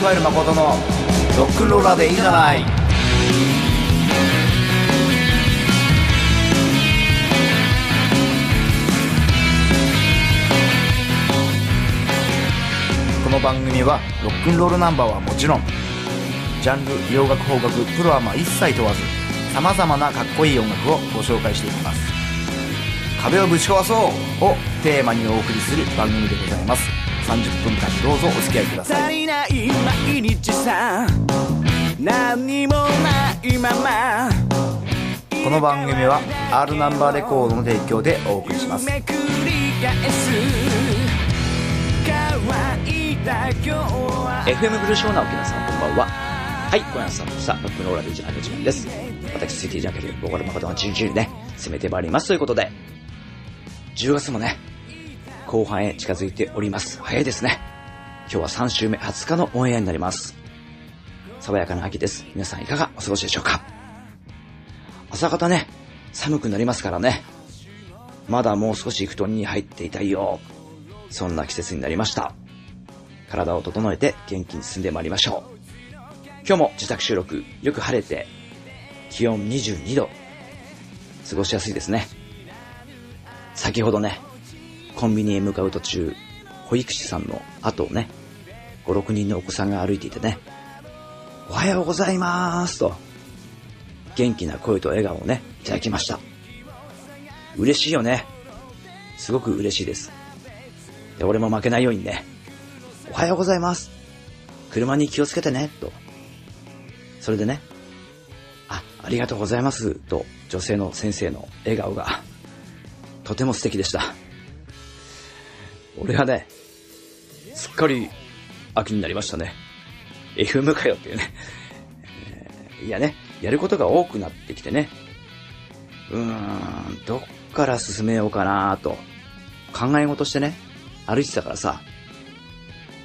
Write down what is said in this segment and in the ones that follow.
加える誠のロックンローラーでいいじゃない。この番組はロックンロールナンバーはもちろんジャンル洋楽邦楽プロアマ一切問わずさまざまなかっこいい音楽をご紹介していきます。壁をぶち壊そうをテーマにお送りする番組でございます。30分間どうぞお付き合いください。足りない毎日さ何にもないまま。この番組は R ナンバーレコードの提供でお送りします。めくり返す。乾いた今日は FM ブルーショーな沖縄さんこんばんは。はい、今夜のスタートしたロックンローラーで一番の時間です。私、スイティジャンケル、ボーカル誠のチンチンね、攻めてまいります。ということで、10月もね、後半へ近づいております。早いですね。今日は3週目20日のオンエアになります。爽やかな秋です。皆さんいかがお過ごしでしょうか？朝方ね、寒くなりますからね。まだもう少し布団に入っていたいよ。そんな季節になりました。体を整えて元気に進んでまいりましょう。今日も自宅収録、よく晴れて、気温22度。過ごしやすいですね。先ほどね、コンビニへ向かう途中、保育士さんの後をね、5、6人のお子さんが歩いていてね、おはようございますと、元気な声と笑顔をね、いただきました。嬉しいよね。すごく嬉しいです。で、俺も負けないようにね、おはようございます。車に気をつけてね、と。それでね、あ、ありがとうございます、と女性の先生の笑顔が、とても素敵でした。俺はね、すっかり秋になりましたね。FM かよっていうね。いやね、やることが多くなってきてね。うーん、どっから進めようかなと考え事してね、歩いてたからさ、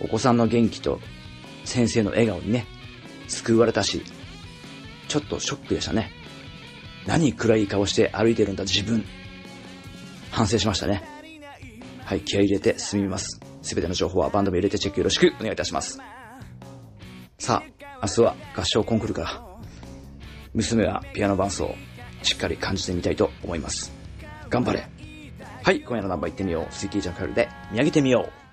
お子さんの元気と先生の笑顔にね、救われたし、ちょっとショックでしたね。何暗い顔して歩いてるんだ自分。反省しましたね。はい、気合入れて進みます。すべての情報はバンドも入れてチェックよろしくお願いいたします。さあ、明日は合唱コンクールから、娘はピアノ伴奏をしっかり感じてみたいと思います。頑張れ。はい、今夜のナンバー行ってみよう。スイキージャンカルで見上げてみよう。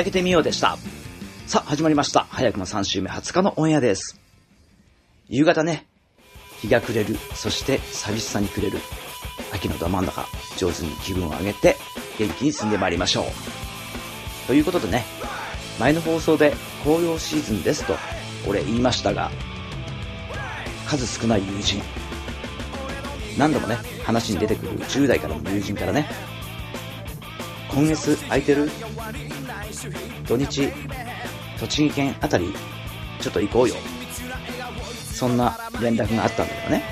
上げてみようでした。さあ、始まりました。早くも3週目20日のオンエアです。夕方ね、日が暮れる、そして寂しさに暮れる。秋のど真ん中、上手に気分を上げて、元気に進んでまいりましょう。ということでね、前の放送で紅葉シーズンですと、俺言いましたが、数少ない友人。何度もね、話に出てくる10代からの友人からね、今月空いてる？土日、栃木県あたり、ちょっと行こうよ。そんな連絡があったんだよね。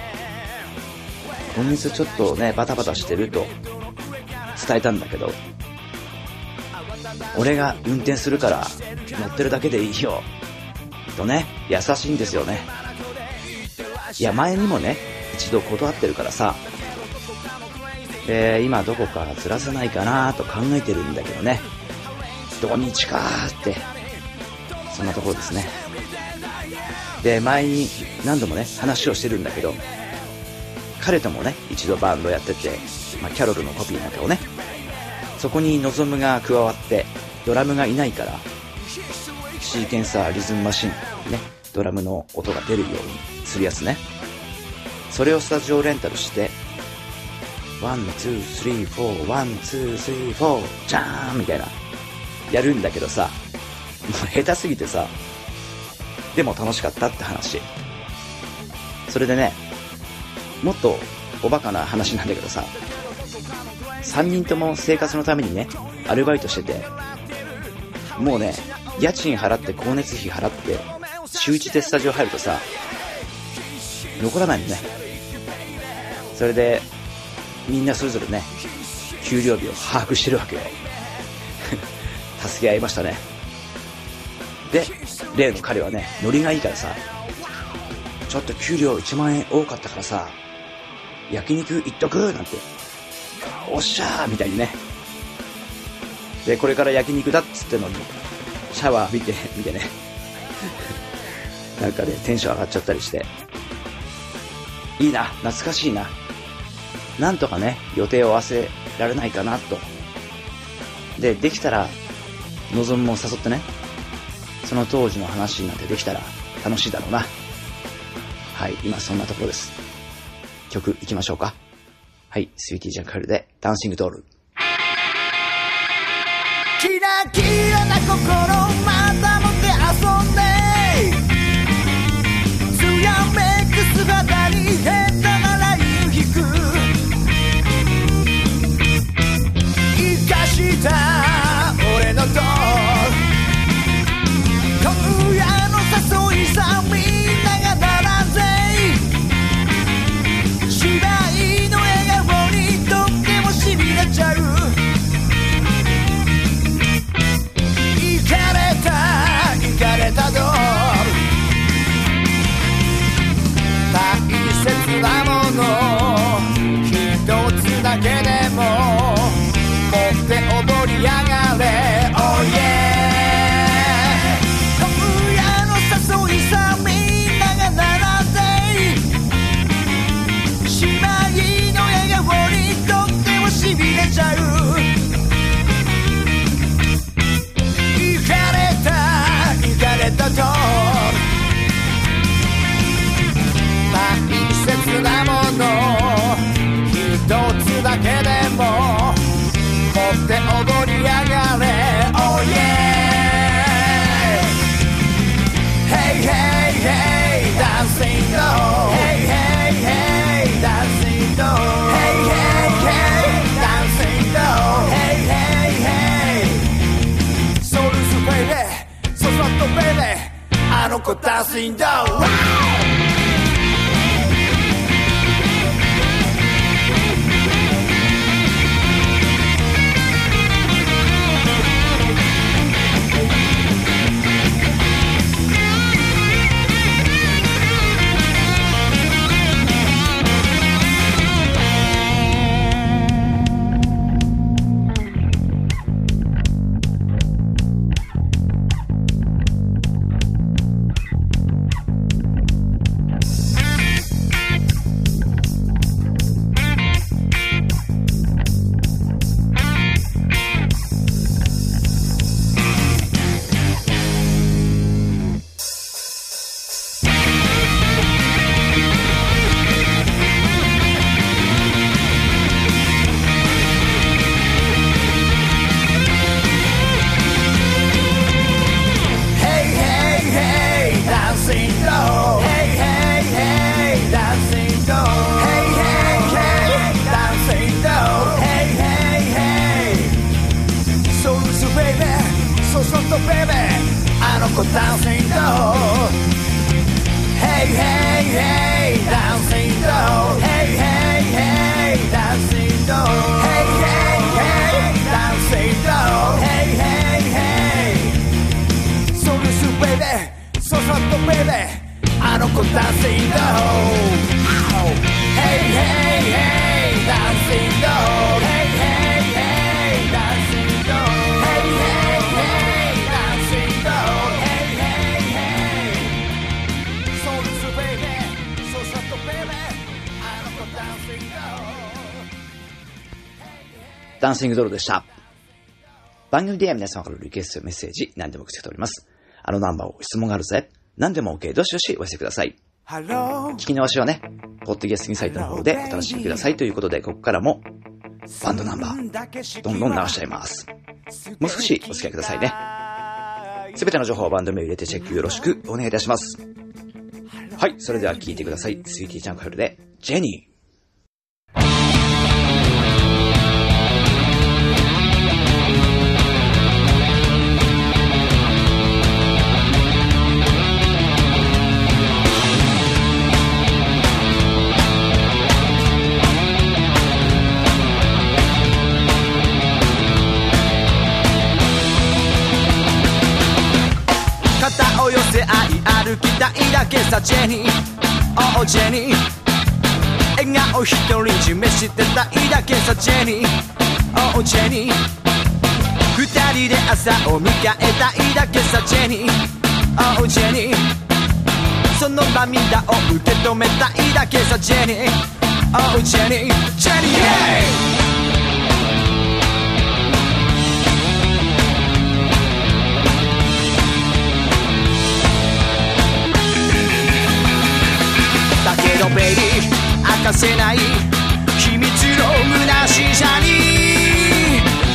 今月ちょっとね、バタバタしてると伝えたんだけど、俺が運転するから乗ってるだけでいいよ。とね、優しいんですよね。いや、前にもね、一度断ってるからさ、で、今どこかずらせないかなと考えてるんだけどね。土日かーって、そんなところですね。で、前に何度もね、話をしてるんだけど、彼ともね、一度バンドやってて、まあ、キャロルのコピーなんかをね、そこに望むが加わって、ドラムがいないから、シーケンサー、リズムマシン、ね、ドラムの音が出るようにするやつね。それをスタジオレンタルして、 one、two、three、four、one、two、three、four、じゃーんみたいな、やるんだけどさ、も う下手すぎてさ、でも楽しかったって話。それでね、もっとおバカな話なんだけどさ、3人とも生活のためにね、アルバイトしてて、もうね、家賃払って光熱費払って、週1でスタジオ入るとさ、残らないのね。それで、みんなそれぞれね、給料日を把握してるわけよ。助け合いましたね。で、例の彼はね、ノリがいいからさ、ちょっと給料1万円多かったからさ、焼肉行っとくなんて、おっしゃーみたいにね。で、これから焼肉だっつってのに、シャワー浴びて、見てね。なんかね、テンション上がっちゃったりして。いいな、懐かしいな。なんとかね、予定を合わせられないかなと。で、できたら、望むも誘ってね、その当時の話なんてできたら楽しいだろうな。はい、今そんなところです。曲行きましょうか。はい、スイーティージャンカルでダンシングドール。キラキラな心またもって遊んでつやめく姿にも。持って踊りやがれ。cotazinho. Wow! ダンシングドールでした。番組では皆様からのリクエストやメッセージ、何でも受け付けております。あのナンバーを質問があるぜ。何でも OK、どしどしお寄せください。聞き直しはね、ポッドキャスティングサイトの方でお楽しみくださいということで、ここからもバンドナンバー、どんどん流しちゃいます。もう少しお付き合いくださいね。すべての情報はバンド名を入れてチェックよろしくお願いいたします。はい、それでは聞いてください。スイーティーチャンカフルで、ジェニー。い歩きたいだけさジェニーおおジェニー笑顔一人占めしてたいだけさジェニーおおジェニー二人で朝を迎えたいだけさジェニーおおジェニーその涙を受け止めたいだけさジェニーおおジェニージェニー yeah! だけどベイビー明かせない秘密の虚しさに。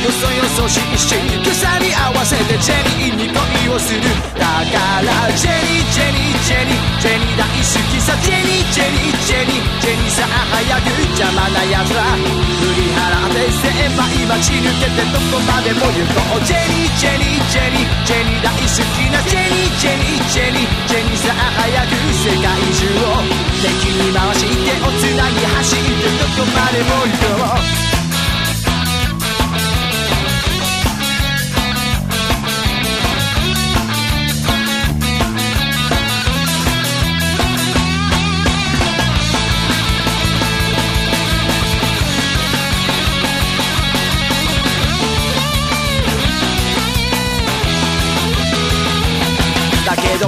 よそよそしいし草に合わせてジェリーに恋をする。だからジェリージェリー。ェニージェニー大好きさジェニージェニージェニージェニーさあ早く邪魔な奴ら。振り払って狭い街抜けてどこまでも行こうジェニージェニージェニージェニー大好きなジェニージェニージェニージェニーさあ早く世界中を。敵に回してをつなぎ走ってどこまでも行こう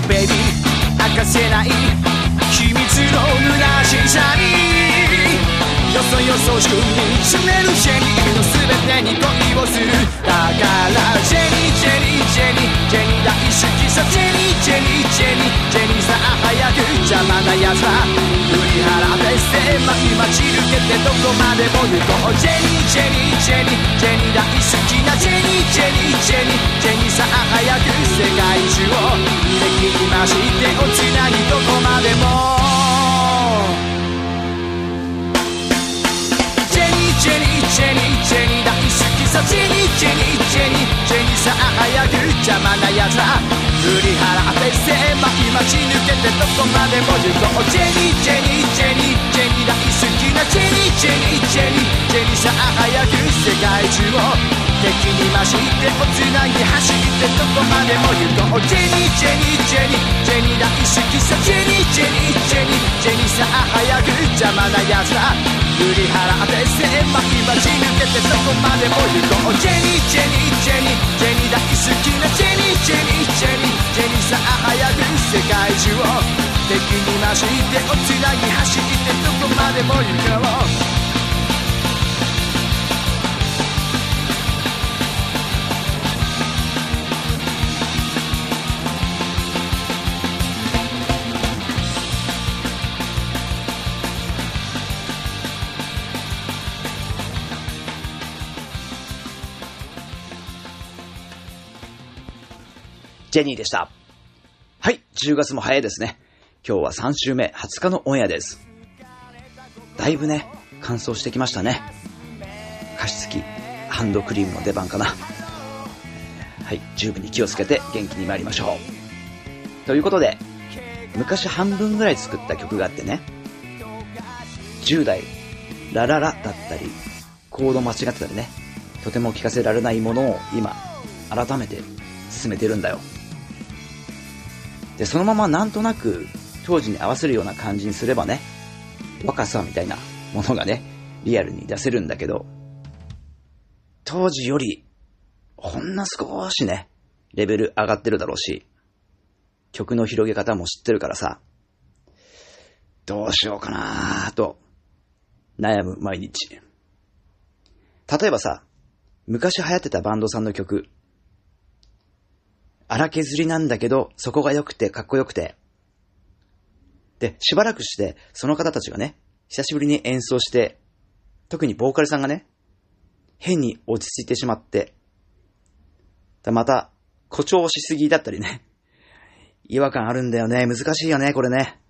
どベイビー明かせない秘密の虚しさによそよそしく見つめるジェニーの全てに恋をするだからジェニージェニージェニージェニー大好きさジェニージェニージェニージェニーさあ早く邪魔な奴ら振り払って狭い街抜けてどこまでも行こうジェニージェニージェニージェニー大好きなジェニージェニージェニージェニーさあ早く世界中を敵に回してをつなぎどこまでもジェニージェニージェニー大好きさジェニージェニージェニージェニーさあ早く邪魔な奴ら振り払って狭い街抜けてどこまでも行こうジェニージェニージェニージェニー大好きなジェニージェニージェニージェニーさあ早く世界中を敵に回してをつなぎ走ってどこまでも行こうジェニージェニージェニージェニー大好きさジェニージェニージェニージェニーさあ早く邪魔な奴ら振り払って狭い街抜けてどこまでも行こう。ジェニージェニージェニージェニー大好きなジェニージェニージェニージェニーさあ早く世界中を敵に回しておつらぎ走ってどこまでも行こうジェニーでした。はい、10月も早いですね。今日は3週目、20日のオンエアです。だいぶね、乾燥してきましたね。加湿器、ハンドクリームの出番かな。はい、十分に気をつけて元気に参りましょう。ということで、昔半分ぐらい作った曲があってね、10代、ラララだったり、コード間違ってたりね、とても聞かせられないものを今、改めて進めてるんだよ。で、そのままなんとなく当時に合わせるような感じにすればね、若さみたいなものがね、リアルに出せるんだけど、当時より、ほんの少しね、レベル上がってるだろうし、曲の広げ方も知ってるからさ、どうしようかなと悩む毎日。例えばさ、昔流行ってたバンドさんの曲、荒削りなんだけど、そこが良くてかっこよくて、で、しばらくして、その方たちがね、久しぶりに演奏して、特にボーカルさんがね、変に落ち着いてしまって、でまた、誇張しすぎだったりね、違和感あるんだよね、難しいよね、これね。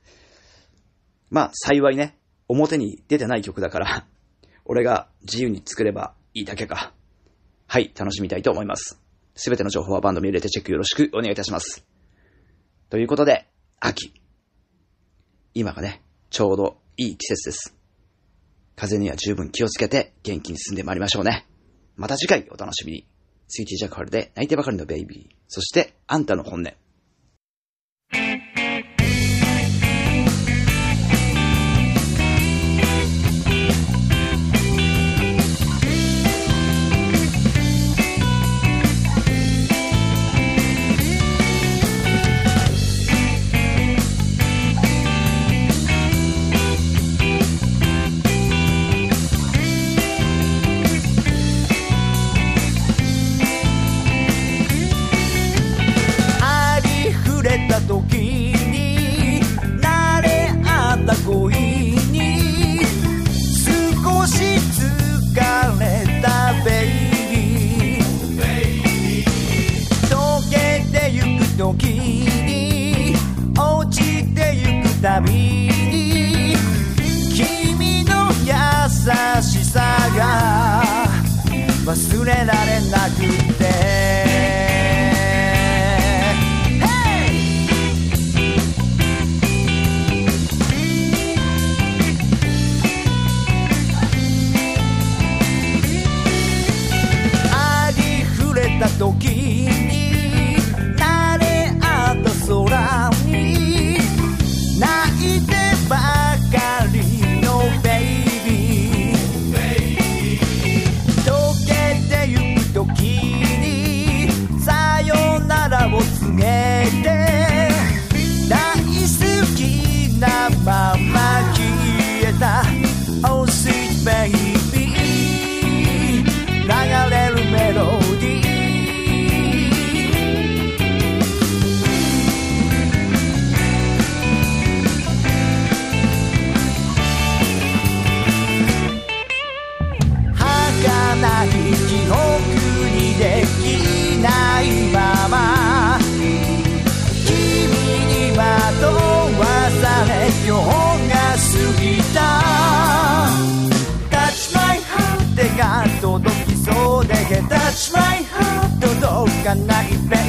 まあ、幸いね、表に出てない曲だから、俺が自由に作ればいいだけか。はい、楽しみたいと思います。すべての情報はバンド見入れてチェックよろしくお願いいたします。ということで、秋。今がね、ちょうどいい季節です。風には十分気をつけて元気に進んでまいりましょうね。また次回お楽しみに。スイーティージャッカルで泣いてばかりのベイビー。そして、あんたの本音。かない baby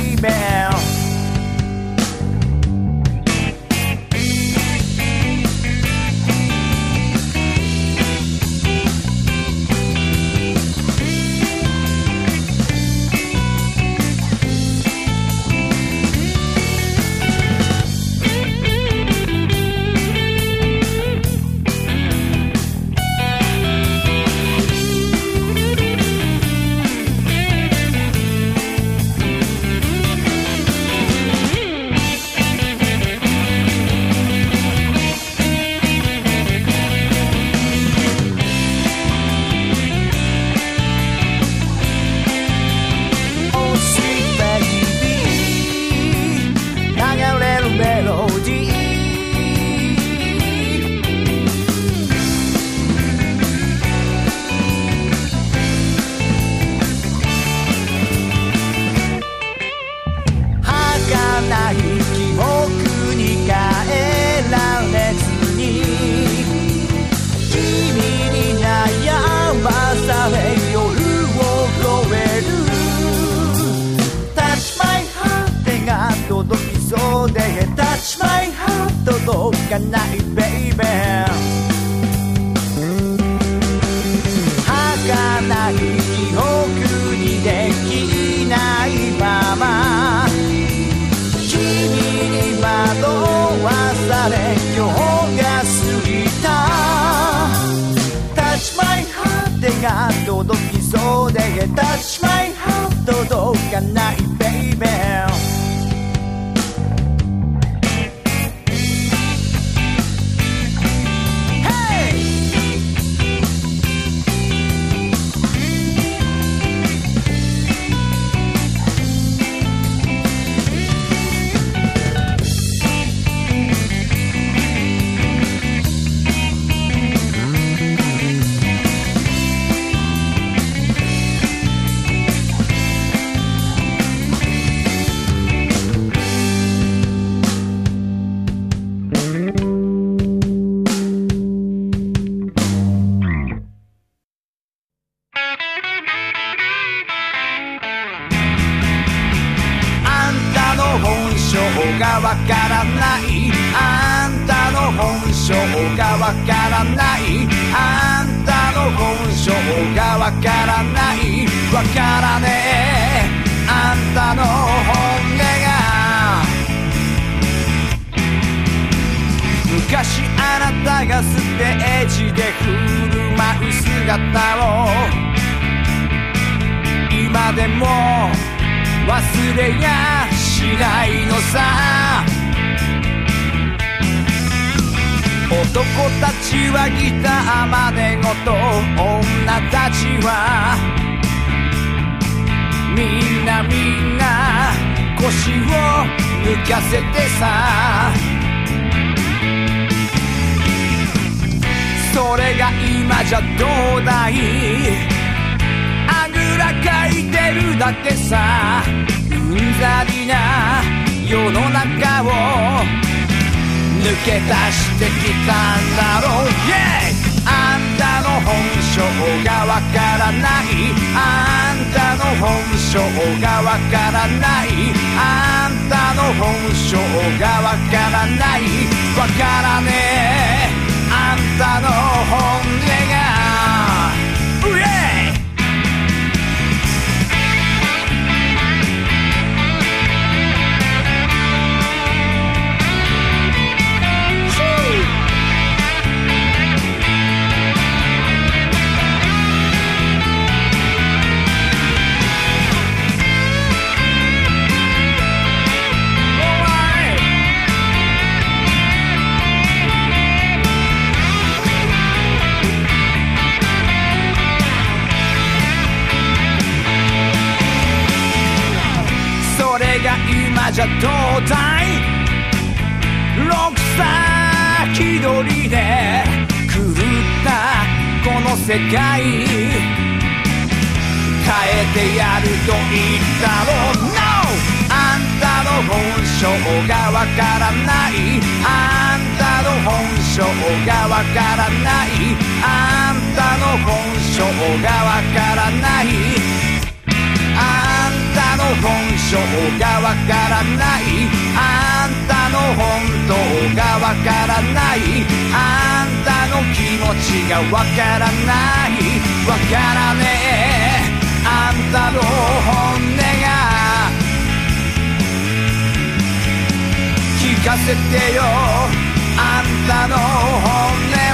届かないベイベー儚い記憶にできない。男たちはギター真似事女たちはみんなみんな腰を抜かせてさ。それが今じゃどうだい。あぐらかいてるだけさ。うんざりな世の中を抜け出してきたんだろう、yeah! あんたの本性がわからない。あんたの本性がわからない。あんたの本性がわからない。わからねえ。あんたの本音性がわからないあんたの本性がわからない。あんたの本性がわからない。あんたの本性がわからない。あんたの本当がわからない。あんたの気持ちがわからない。わからねえ。あんたの本音がせてよ。あんたの本音。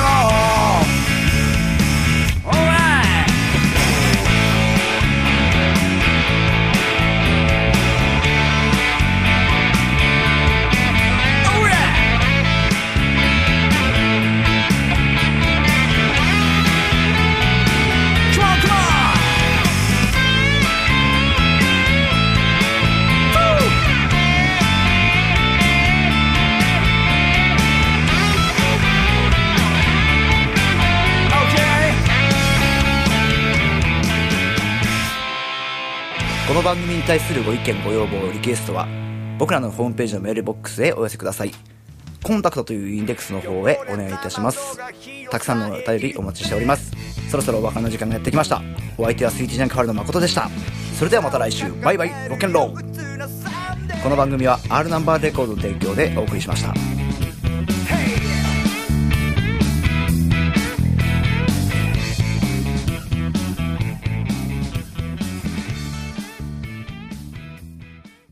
に対するご意見ご要望リクエストは僕らのホームページのメールボックスへお寄せください。コンタクトというインデックスの方へお願いいたします。たくさんのお便りお待ちしております。そろそろお別れの時間がやってきました。お相手はスイーティージャンクハルの誠でした。それではまた来週。バイバイ。ロケンロー。この番組は R ナンバーレコードの提供でお送りしました。